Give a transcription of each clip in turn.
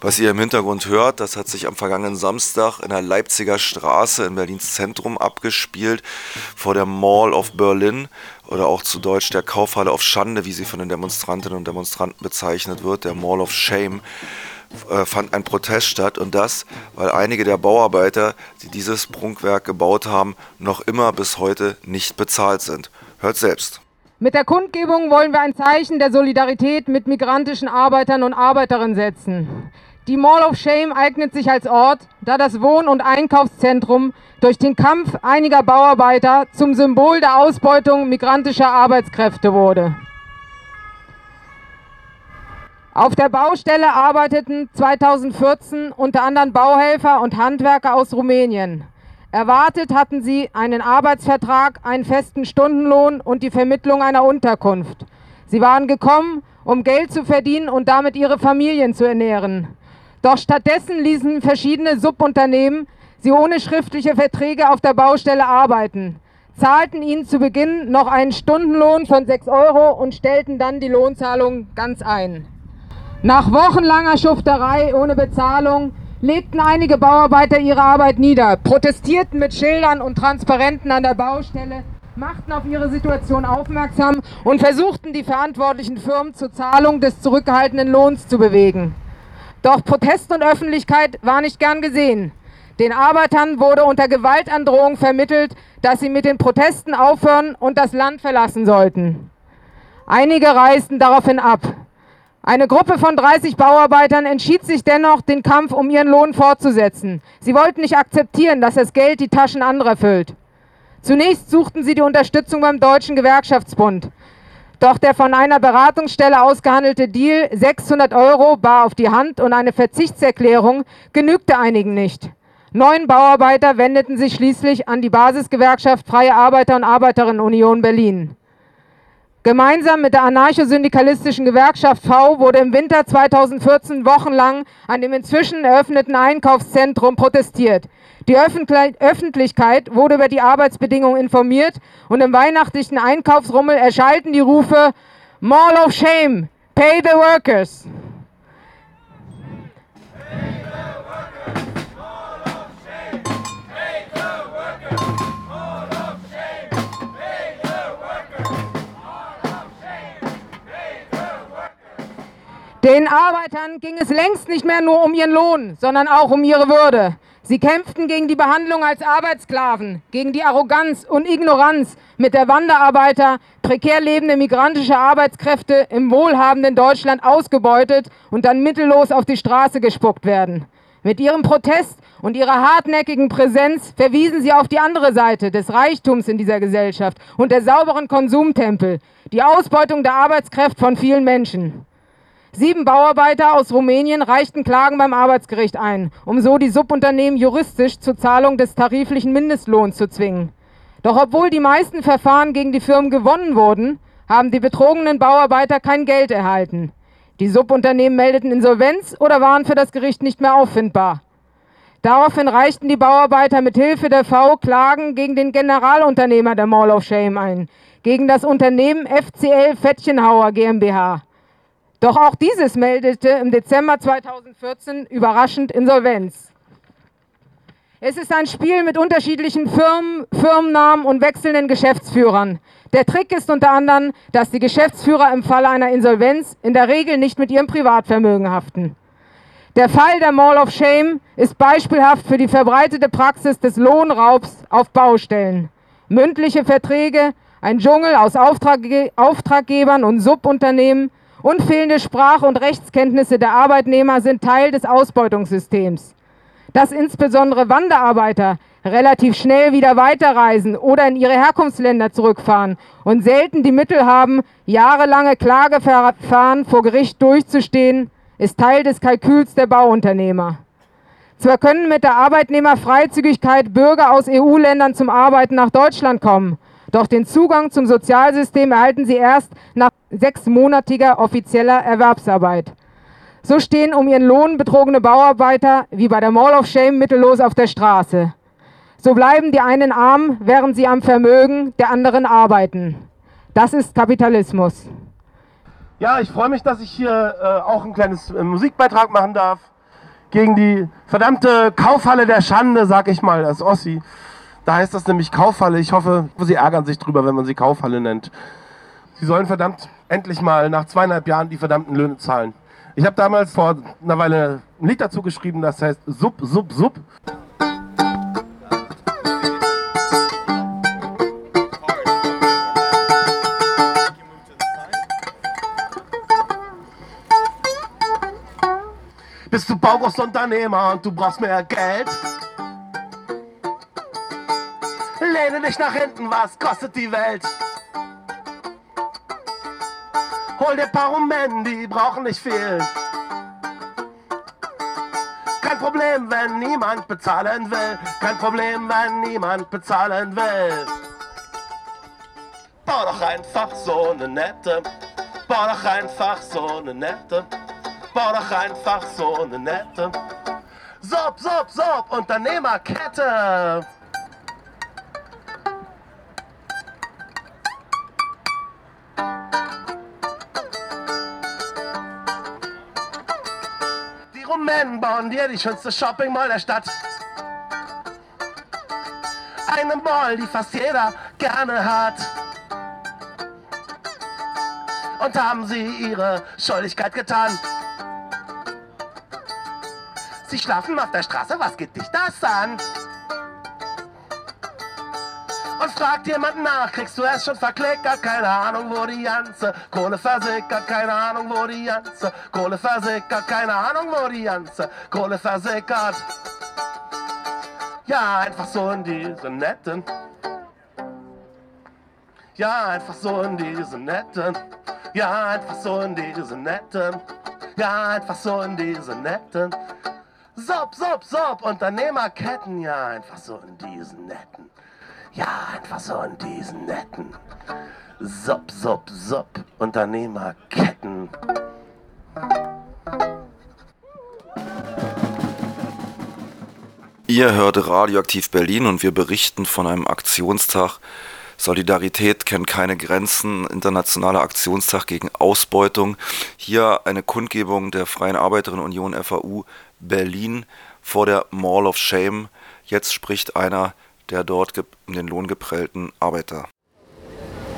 Was ihr im Hintergrund hört, das hat sich am vergangenen Samstag in der Leipziger Straße in Berlins Zentrum abgespielt, vor der Mall of Berlin oder auch zu Deutsch der Kaufhalle auf Schande, wie sie von den Demonstrantinnen und Demonstranten bezeichnet wird, der Mall of Shame fand ein Protest statt und das, weil einige der Bauarbeiter, die dieses Prunkwerk gebaut haben, noch immer bis heute nicht bezahlt sind. Hört selbst. Mit der Kundgebung wollen wir ein Zeichen der Solidarität mit migrantischen Arbeitern und Arbeiterinnen setzen. Die Mall of Shame eignet sich als Ort, da das Wohn- und Einkaufszentrum durch den Kampf einiger Bauarbeiter zum Symbol der Ausbeutung migrantischer Arbeitskräfte wurde. Auf der Baustelle arbeiteten 2014 unter anderem Bauhelfer und Handwerker aus Rumänien. Erwartet hatten sie einen Arbeitsvertrag, einen festen Stundenlohn und die Vermittlung einer Unterkunft. Sie waren gekommen, um Geld zu verdienen und damit ihre Familien zu ernähren. Doch stattdessen ließen verschiedene Subunternehmen sie ohne schriftliche Verträge auf der Baustelle arbeiten, zahlten ihnen zu Beginn noch einen Stundenlohn von 6 Euro und stellten dann die Lohnzahlung ganz ein. Nach wochenlanger Schufterei ohne Bezahlung legten einige Bauarbeiter ihre Arbeit nieder, protestierten mit Schildern und Transparenten an der Baustelle, machten auf ihre Situation aufmerksam und versuchten die verantwortlichen Firmen zur Zahlung des zurückgehaltenen Lohns zu bewegen. Doch Protest und Öffentlichkeit war nicht gern gesehen. Den Arbeitern wurde unter Gewaltandrohung vermittelt, dass sie mit den Protesten aufhören und das Land verlassen sollten. Einige reisten daraufhin ab. Eine Gruppe von 30 Bauarbeitern entschied sich dennoch, den Kampf um ihren Lohn fortzusetzen. Sie wollten nicht akzeptieren, dass das Geld die Taschen anderer füllt. Zunächst suchten sie die Unterstützung beim Deutschen Gewerkschaftsbund. Doch der von einer Beratungsstelle ausgehandelte Deal, 600 Euro bar auf die Hand und eine Verzichtserklärung, genügte einigen nicht. Neun Bauarbeiter wendeten sich schließlich an die Basisgewerkschaft Freie Arbeiter- und Arbeiterinnenunion Berlin. Gemeinsam mit der anarcho-syndikalistischen Gewerkschaft V wurde im Winter 2014 wochenlang an dem inzwischen eröffneten Einkaufszentrum protestiert. Die Öffentlichkeit wurde über die Arbeitsbedingungen informiert und im weihnachtlichen Einkaufsrummel erschallten die Rufe Mall of Shame, Pay the Workers. Den Arbeitern ging es längst nicht mehr nur um ihren Lohn, sondern auch um ihre Würde. Sie kämpften gegen die Behandlung als Arbeitssklaven, gegen die Arroganz und Ignoranz, mit der Wanderarbeiter, prekär lebende migrantische Arbeitskräfte im wohlhabenden Deutschland ausgebeutet und dann mittellos auf die Straße gespuckt werden. Mit ihrem Protest und ihrer hartnäckigen Präsenz verwiesen sie auf die andere Seite des Reichtums in dieser Gesellschaft und der sauberen Konsumtempel, die Ausbeutung der Arbeitskräfte von vielen Menschen. Sieben Bauarbeiter aus Rumänien reichten Klagen beim Arbeitsgericht ein, um so die Subunternehmen juristisch zur Zahlung des tariflichen Mindestlohns zu zwingen. Doch obwohl die meisten Verfahren gegen die Firmen gewonnen wurden, haben die betrogenen Bauarbeiter kein Geld erhalten. Die Subunternehmen meldeten Insolvenz oder waren für das Gericht nicht mehr auffindbar. Daraufhin reichten die Bauarbeiter mit Hilfe der V Klagen gegen den Generalunternehmer der Mall of Shame ein, gegen das Unternehmen FCL Fettchenhauer GmbH. Doch auch dieses meldete im Dezember 2014 überraschend Insolvenz. Es ist ein Spiel mit unterschiedlichen Firmen, Firmennamen und wechselnden Geschäftsführern. Der Trick ist unter anderem, dass die Geschäftsführer im Falle einer Insolvenz in der Regel nicht mit ihrem Privatvermögen haften. Der Fall der Mall of Shame ist beispielhaft für die verbreitete Praxis des Lohnraubs auf Baustellen. Mündliche Verträge, ein Dschungel aus Auftragge Auftraggebern und Subunternehmen, und fehlende Sprach- und Rechtskenntnisse der Arbeitnehmer sind Teil des Ausbeutungssystems. Dass insbesondere Wanderarbeiter relativ schnell wieder weiterreisen oder in ihre Herkunftsländer zurückfahren und selten die Mittel haben, jahrelange Klageverfahren vor Gericht durchzustehen, ist Teil des Kalküls der Bauunternehmer. Zwar können mit der Arbeitnehmerfreizügigkeit Bürger aus EU-Ländern zum Arbeiten nach Deutschland kommen, doch den Zugang zum Sozialsystem erhalten sie erst nach sechsmonatiger offizieller Erwerbsarbeit. So stehen um ihren Lohn betrogene Bauarbeiter wie bei der Mall of Shame mittellos auf der Straße. So bleiben die einen arm, während sie am Vermögen der anderen arbeiten. Das ist Kapitalismus. Ja, ich freue mich, dass ich hier äh, auch ein kleines äh, Musikbeitrag machen darf gegen die verdammte Kaufhalle der Schande, sag ich mal, das Ossi. Da heißt das nämlich Kaufhalle. Ich hoffe, Sie ärgern sich drüber, wenn man sie Kaufhalle nennt. Sie sollen verdammt endlich mal nach zweieinhalb Jahren die verdammten Löhne zahlen. Ich habe damals vor einer Weile ein Lied dazu geschrieben, das heißt Sub, Sub, Sub. Bist du Baugroßunternehmer und du brauchst mehr Geld? Lehne dich nach hinten, was kostet die Welt? Hol dir paar Rumänen, die brauchen nicht viel. Kein Problem, wenn niemand bezahlen will. Kein Problem, wenn niemand bezahlen will. Bau doch einfach so eine nette. Bau doch einfach so eine nette. Bau doch einfach so eine nette. Sop, sop, sop, Unternehmerkette. Rumänen bauen dir die schönste Shopping Mall der Stadt. Eine Mall, die fast jeder gerne hat. Und haben sie ihre Schuldigkeit getan. Sie schlafen auf der Straße, was geht dich das an? Und fragt jemand nach, kriegst du es schon verklickert? Keine Ahnung, wo die ganze Kohle versickert, keine Ahnung, wo die ganze Kohle versickert, keine Ahnung, wo die ganze Kohle versickert. Ja, einfach so in diese netten. Ja, einfach so in diese netten. Ja, einfach so in diese netten. Ja, einfach so in diese netten. Sop, sop, sop, Unternehmerketten, ja, einfach so in diesen netten. Ja, einfach so in diesen netten. Sop, sop, sop, Unternehmerketten. Ihr hört Radioaktiv Berlin und wir berichten von einem Aktionstag. Solidarität kennt keine Grenzen, internationaler Aktionstag gegen Ausbeutung. Hier eine Kundgebung der Freien Arbeiterinnen-Union FAU Berlin vor der Mall of Shame. Jetzt spricht einer der dort um den Lohn geprellten Arbeiter.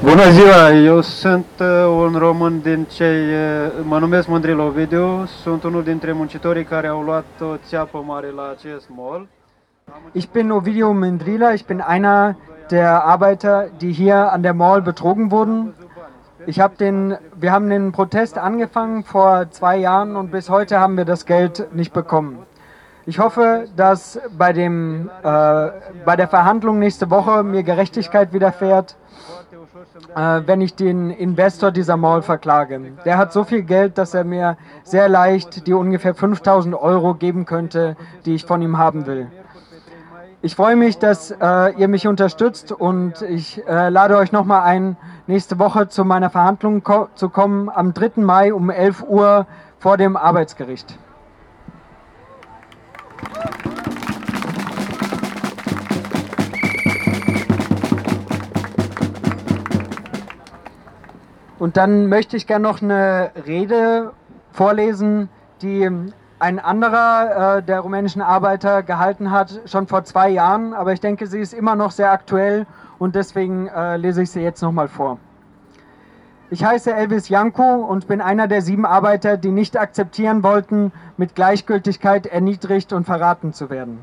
Bună ziua, eu sunt uh, un român din cei, uh, mă numesc Mândril Ovidiu, sunt unul dintre muncitorii care au luat o țeapă mare la acest mall. Ich bin Ovidio Mendrila, ich bin einer der Arbeiter, die hier an der Mall betrogen wurden. Ich hab den, wir haben den Protest angefangen vor zwei Jahren und bis heute haben wir das Geld nicht bekommen. Ich hoffe, dass bei, dem, äh, bei der Verhandlung nächste Woche mir Gerechtigkeit widerfährt, äh, wenn ich den Investor dieser Mall verklage. Der hat so viel Geld, dass er mir sehr leicht die ungefähr 5000 Euro geben könnte, die ich von ihm haben will. Ich freue mich, dass äh, ihr mich unterstützt und ich äh, lade euch nochmal ein, nächste Woche zu meiner Verhandlung ko zu kommen, am 3. Mai um 11 Uhr vor dem Arbeitsgericht. Und dann möchte ich gerne noch eine Rede vorlesen, die ein anderer äh, der rumänischen Arbeiter gehalten hat, schon vor zwei Jahren, aber ich denke, sie ist immer noch sehr aktuell und deswegen äh, lese ich sie jetzt nochmal vor. Ich heiße Elvis Janko und bin einer der sieben Arbeiter, die nicht akzeptieren wollten, mit Gleichgültigkeit erniedrigt und verraten zu werden.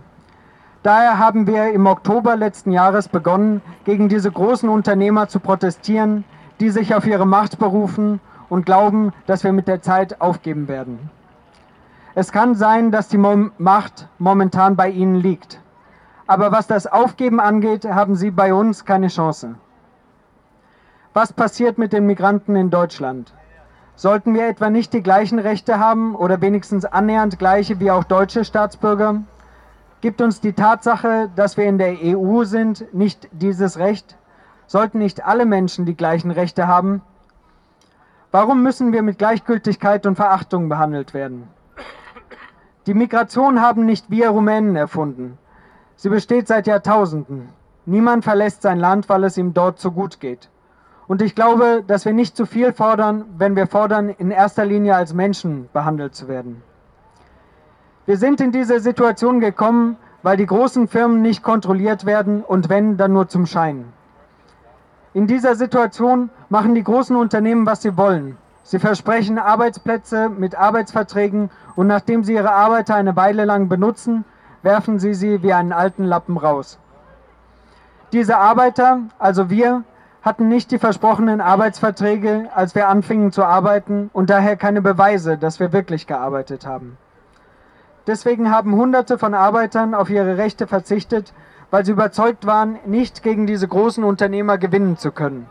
Daher haben wir im Oktober letzten Jahres begonnen, gegen diese großen Unternehmer zu protestieren, die sich auf ihre Macht berufen und glauben, dass wir mit der Zeit aufgeben werden. Es kann sein, dass die Macht momentan bei ihnen liegt. Aber was das Aufgeben angeht, haben sie bei uns keine Chance. Was passiert mit den Migranten in Deutschland? Sollten wir etwa nicht die gleichen Rechte haben oder wenigstens annähernd gleiche wie auch deutsche Staatsbürger? Gibt uns die Tatsache, dass wir in der EU sind, nicht dieses Recht? Sollten nicht alle Menschen die gleichen Rechte haben? Warum müssen wir mit Gleichgültigkeit und Verachtung behandelt werden? Die Migration haben nicht wir Rumänen erfunden. Sie besteht seit Jahrtausenden. Niemand verlässt sein Land, weil es ihm dort so gut geht. Und ich glaube, dass wir nicht zu viel fordern, wenn wir fordern, in erster Linie als Menschen behandelt zu werden. Wir sind in diese Situation gekommen, weil die großen Firmen nicht kontrolliert werden und wenn, dann nur zum Schein. In dieser Situation machen die großen Unternehmen, was sie wollen. Sie versprechen Arbeitsplätze mit Arbeitsverträgen und nachdem sie ihre Arbeiter eine Weile lang benutzen, werfen sie sie wie einen alten Lappen raus. Diese Arbeiter, also wir, hatten nicht die versprochenen Arbeitsverträge, als wir anfingen zu arbeiten und daher keine Beweise, dass wir wirklich gearbeitet haben. Deswegen haben Hunderte von Arbeitern auf ihre Rechte verzichtet, weil sie überzeugt waren, nicht gegen diese großen Unternehmer gewinnen zu können.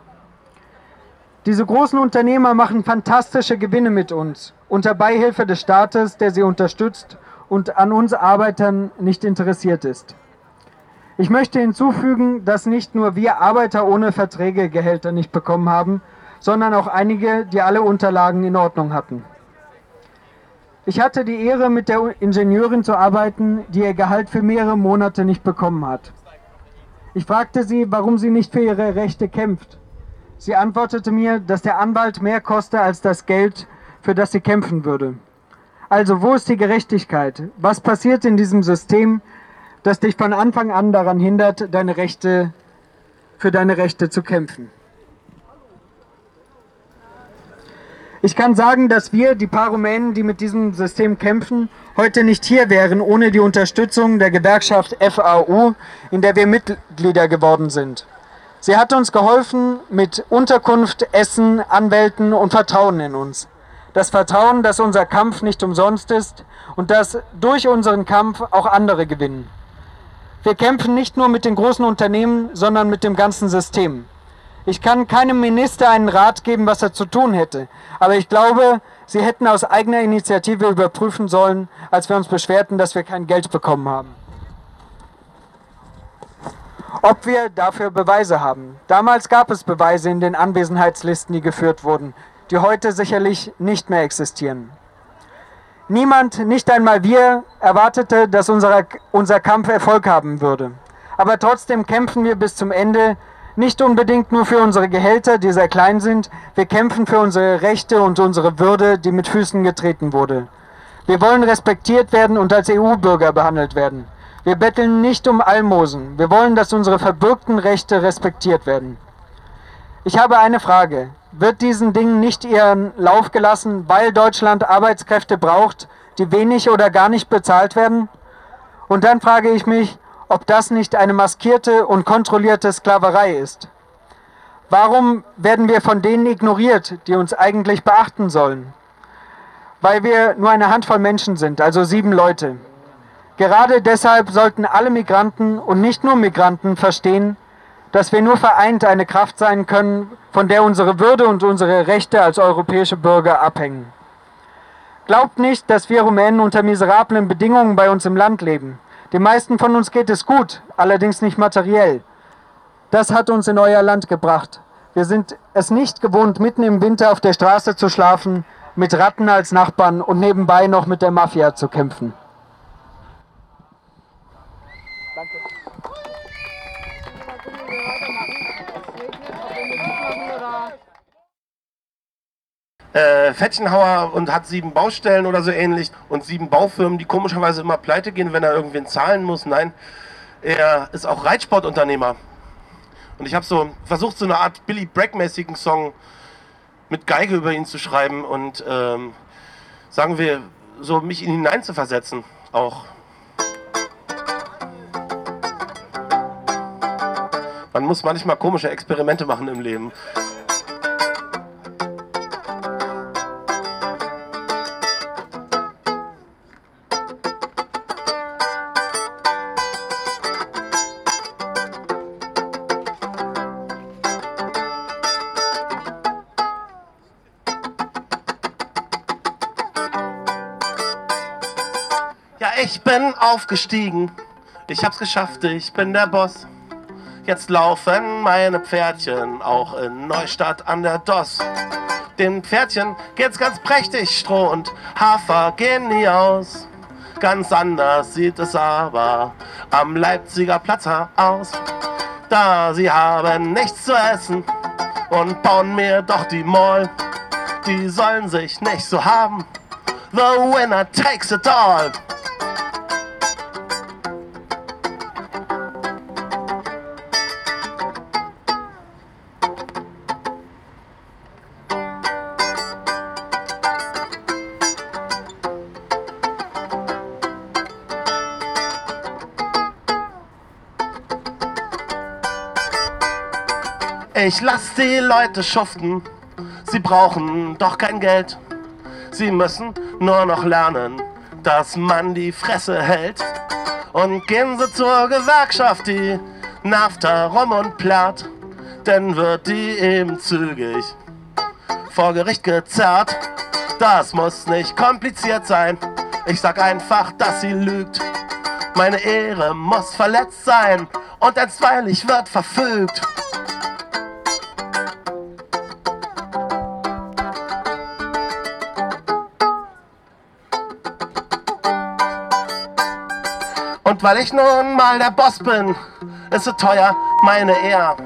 Diese großen Unternehmer machen fantastische Gewinne mit uns, unter Beihilfe des Staates, der sie unterstützt und an uns Arbeitern nicht interessiert ist. Ich möchte hinzufügen, dass nicht nur wir Arbeiter ohne Verträge Gehälter nicht bekommen haben, sondern auch einige, die alle Unterlagen in Ordnung hatten. Ich hatte die Ehre, mit der Ingenieurin zu arbeiten, die ihr Gehalt für mehrere Monate nicht bekommen hat. Ich fragte sie, warum sie nicht für ihre Rechte kämpft. Sie antwortete mir, dass der Anwalt mehr koste als das Geld, für das sie kämpfen würde. Also wo ist die Gerechtigkeit? Was passiert in diesem System, das dich von Anfang an daran hindert, deine Rechte für deine Rechte zu kämpfen? Ich kann sagen, dass wir, die paar Rumänen, die mit diesem System kämpfen, heute nicht hier wären ohne die Unterstützung der Gewerkschaft FAU, in der wir Mitglieder geworden sind. Sie hat uns geholfen mit Unterkunft, Essen, Anwälten und Vertrauen in uns. Das Vertrauen, dass unser Kampf nicht umsonst ist und dass durch unseren Kampf auch andere gewinnen. Wir kämpfen nicht nur mit den großen Unternehmen, sondern mit dem ganzen System. Ich kann keinem Minister einen Rat geben, was er zu tun hätte. Aber ich glaube, Sie hätten aus eigener Initiative überprüfen sollen, als wir uns beschwerten, dass wir kein Geld bekommen haben ob wir dafür Beweise haben. Damals gab es Beweise in den Anwesenheitslisten, die geführt wurden, die heute sicherlich nicht mehr existieren. Niemand, nicht einmal wir, erwartete, dass unser, unser Kampf Erfolg haben würde. Aber trotzdem kämpfen wir bis zum Ende, nicht unbedingt nur für unsere Gehälter, die sehr klein sind, wir kämpfen für unsere Rechte und unsere Würde, die mit Füßen getreten wurde. Wir wollen respektiert werden und als EU-Bürger behandelt werden. Wir betteln nicht um Almosen. Wir wollen, dass unsere verbürgten Rechte respektiert werden. Ich habe eine Frage. Wird diesen Dingen nicht ihren Lauf gelassen, weil Deutschland Arbeitskräfte braucht, die wenig oder gar nicht bezahlt werden? Und dann frage ich mich, ob das nicht eine maskierte und kontrollierte Sklaverei ist. Warum werden wir von denen ignoriert, die uns eigentlich beachten sollen? Weil wir nur eine Handvoll Menschen sind, also sieben Leute. Gerade deshalb sollten alle Migranten und nicht nur Migranten verstehen, dass wir nur vereint eine Kraft sein können, von der unsere Würde und unsere Rechte als europäische Bürger abhängen. Glaubt nicht, dass wir Rumänen unter miserablen Bedingungen bei uns im Land leben. Den meisten von uns geht es gut, allerdings nicht materiell. Das hat uns in euer Land gebracht. Wir sind es nicht gewohnt, mitten im Winter auf der Straße zu schlafen, mit Ratten als Nachbarn und nebenbei noch mit der Mafia zu kämpfen. Äh, Fettchenhauer und hat sieben Baustellen oder so ähnlich und sieben Baufirmen, die komischerweise immer pleite gehen, wenn er irgendwen zahlen muss. Nein, er ist auch Reitsportunternehmer. Und ich habe so versucht, so eine Art Billy Bragg-mäßigen Song mit Geige über ihn zu schreiben und ähm, sagen wir, so mich in ihn hineinzuversetzen auch. Man muss manchmal komische Experimente machen im Leben. Aufgestiegen, ich hab's geschafft, ich bin der Boss. Jetzt laufen meine Pferdchen auch in Neustadt an der Doss. Den Pferdchen geht's ganz prächtig, Stroh und Hafer gehen nie aus. Ganz anders sieht es aber am Leipziger Platz aus. Da sie haben nichts zu essen und bauen mir doch die Mall. Die sollen sich nicht so haben. The winner takes it all. Ich lass die Leute schuften, sie brauchen doch kein Geld. Sie müssen nur noch lernen, dass man die Fresse hält. Und gehen sie zur Gewerkschaft, die nervt herum und plärrt, denn wird die eben zügig vor Gericht gezerrt. Das muss nicht kompliziert sein, ich sag einfach, dass sie lügt. Meine Ehre muss verletzt sein und einstweilig wird verfügt. Weil ich nun mal der Boss bin, ist so teuer meine Ehr.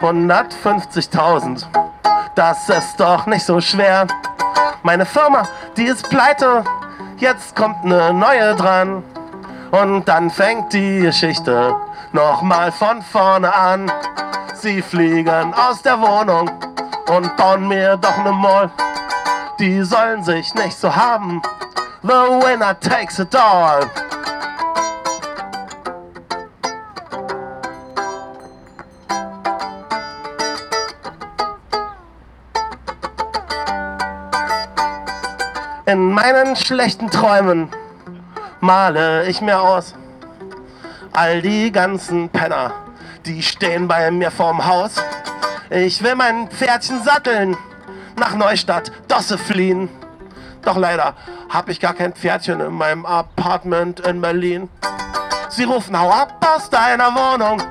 250.000, das ist doch nicht so schwer. Meine Firma, die ist pleite, jetzt kommt eine neue dran. Und dann fängt die Geschichte nochmal von vorne an. Sie fliegen aus der Wohnung und bauen mir doch ne Mall. Die sollen sich nicht so haben. The winner takes it all. In meinen schlechten Träumen male ich mir aus. All die ganzen Penner, die stehen bei mir vorm Haus. Ich will mein Pferdchen satteln, nach Neustadt, Dosse fliehen. Doch leider hab ich gar kein Pferdchen in meinem Apartment in Berlin. Sie rufen, hau ab aus deiner Wohnung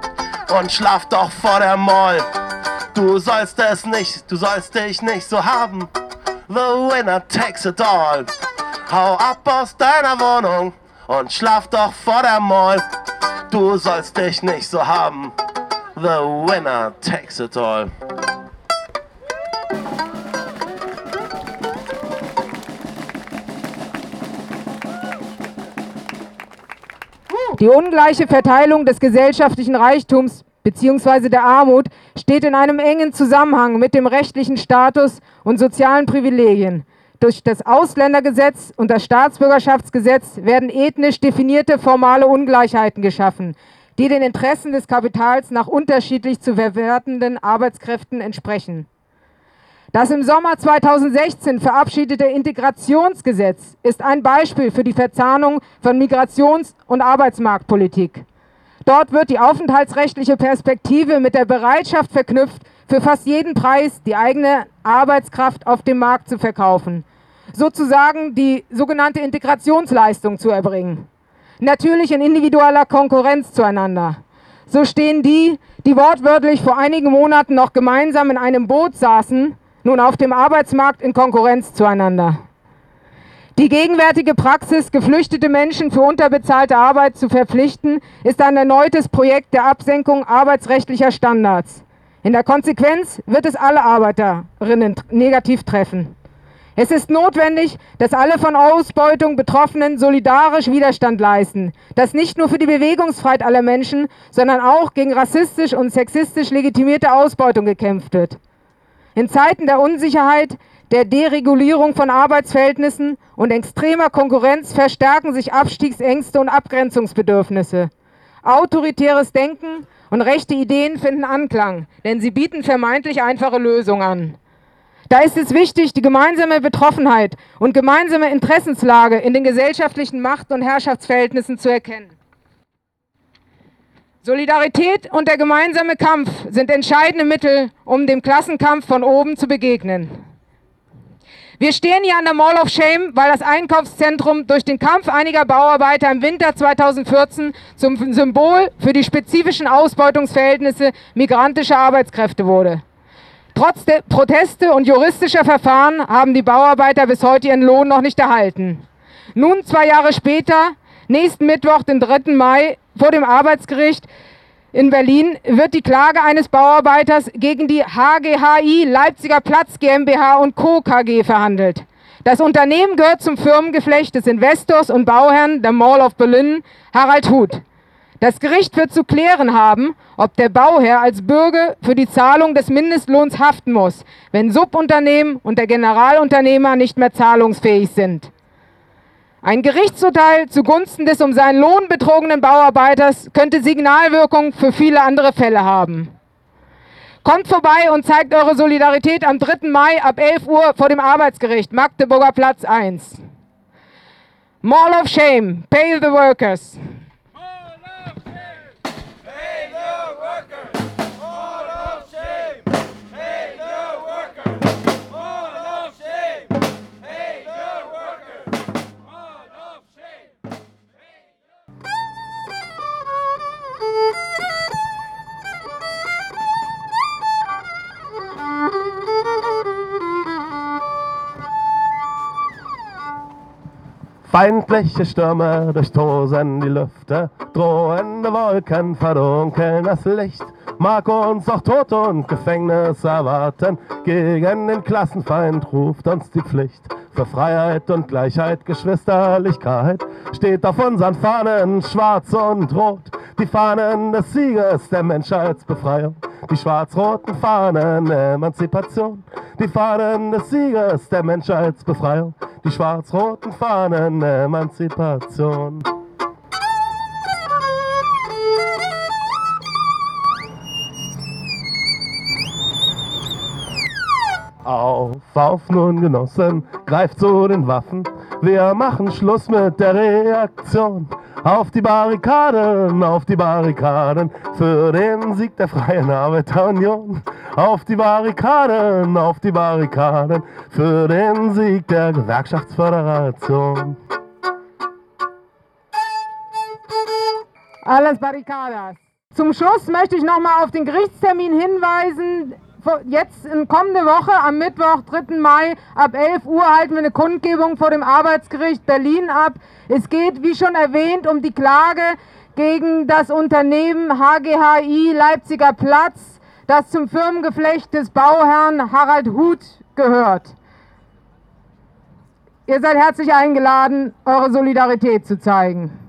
und schlaf doch vor der Mall. Du sollst es nicht, du sollst dich nicht so haben. The winner takes it all. Hau ab aus deiner Wohnung und schlaf doch vor der Mall. Du sollst dich nicht so haben. The winner takes it all. Die ungleiche Verteilung des gesellschaftlichen Reichtums bzw. der Armut steht in einem engen Zusammenhang mit dem rechtlichen Status und sozialen Privilegien. Durch das Ausländergesetz und das Staatsbürgerschaftsgesetz werden ethnisch definierte formale Ungleichheiten geschaffen, die den Interessen des Kapitals nach unterschiedlich zu verwertenden Arbeitskräften entsprechen. Das im Sommer 2016 verabschiedete Integrationsgesetz ist ein Beispiel für die Verzahnung von Migrations- und Arbeitsmarktpolitik. Dort wird die aufenthaltsrechtliche Perspektive mit der Bereitschaft verknüpft, für fast jeden Preis die eigene Arbeitskraft auf dem Markt zu verkaufen, sozusagen die sogenannte Integrationsleistung zu erbringen. Natürlich in individueller Konkurrenz zueinander. So stehen die, die wortwörtlich vor einigen Monaten noch gemeinsam in einem Boot saßen, nun auf dem Arbeitsmarkt in Konkurrenz zueinander. Die gegenwärtige Praxis, geflüchtete Menschen für unterbezahlte Arbeit zu verpflichten, ist ein erneutes Projekt der Absenkung arbeitsrechtlicher Standards. In der Konsequenz wird es alle Arbeiterinnen negativ treffen. Es ist notwendig, dass alle von Ausbeutung Betroffenen solidarisch Widerstand leisten, dass nicht nur für die Bewegungsfreiheit aller Menschen, sondern auch gegen rassistisch und sexistisch legitimierte Ausbeutung gekämpft wird. In Zeiten der Unsicherheit, der Deregulierung von Arbeitsverhältnissen und extremer Konkurrenz verstärken sich Abstiegsängste und Abgrenzungsbedürfnisse. Autoritäres Denken und rechte Ideen finden Anklang, denn sie bieten vermeintlich einfache Lösungen an. Da ist es wichtig, die gemeinsame Betroffenheit und gemeinsame Interessenslage in den gesellschaftlichen Macht- und Herrschaftsverhältnissen zu erkennen. Solidarität und der gemeinsame Kampf sind entscheidende Mittel, um dem Klassenkampf von oben zu begegnen. Wir stehen hier an der Mall of Shame, weil das Einkaufszentrum durch den Kampf einiger Bauarbeiter im Winter 2014 zum Symbol für die spezifischen Ausbeutungsverhältnisse migrantischer Arbeitskräfte wurde. Trotz der Proteste und juristischer Verfahren haben die Bauarbeiter bis heute ihren Lohn noch nicht erhalten. Nun, zwei Jahre später, nächsten Mittwoch, den 3. Mai, vor dem Arbeitsgericht in Berlin wird die Klage eines Bauarbeiters gegen die HGHI Leipziger Platz GmbH und Co. KG verhandelt. Das Unternehmen gehört zum Firmengeflecht des Investors und Bauherrn der Mall of Berlin, Harald Huth. Das Gericht wird zu klären haben, ob der Bauherr als Bürger für die Zahlung des Mindestlohns haften muss, wenn Subunternehmen und der Generalunternehmer nicht mehr zahlungsfähig sind. Ein Gerichtsurteil zugunsten des um seinen Lohn betrogenen Bauarbeiters könnte Signalwirkung für viele andere Fälle haben. Kommt vorbei und zeigt eure Solidarität am 3. Mai ab 11 Uhr vor dem Arbeitsgericht, Magdeburger Platz 1. Mall of Shame, pay the workers. Feindliche Stürme durchtosen die Lüfte, drohende Wolken verdunkeln das Licht. Mag uns auch Tod und Gefängnis erwarten, gegen den Klassenfeind ruft uns die Pflicht. Für Freiheit und Gleichheit, Geschwisterlichkeit steht auf unseren Fahnen schwarz und rot. Die Fahnen des Sieges der Menschheitsbefreiung, die schwarz-roten Fahnen Emanzipation. Die Fahnen des Sieges der Menschheitsbefreiung, die schwarz-roten Fahnen Emanzipation. Auf, auf nun Genossen, greift zu den Waffen, wir machen Schluss mit der Reaktion. Auf die Barrikaden, auf die Barrikaden, für den Sieg der Freien Arbeiterunion. Auf die Barrikaden, auf die Barrikaden, für den Sieg der Gewerkschaftsföderation. Alles Barrikadas. Zum Schluss möchte ich nochmal auf den Gerichtstermin hinweisen. Jetzt in kommende Woche am Mittwoch, 3. Mai ab 11 Uhr halten wir eine Kundgebung vor dem Arbeitsgericht Berlin ab. Es geht, wie schon erwähnt, um die Klage gegen das Unternehmen HGHI Leipziger Platz, das zum Firmengeflecht des Bauherrn Harald Huth gehört. Ihr seid herzlich eingeladen, eure Solidarität zu zeigen.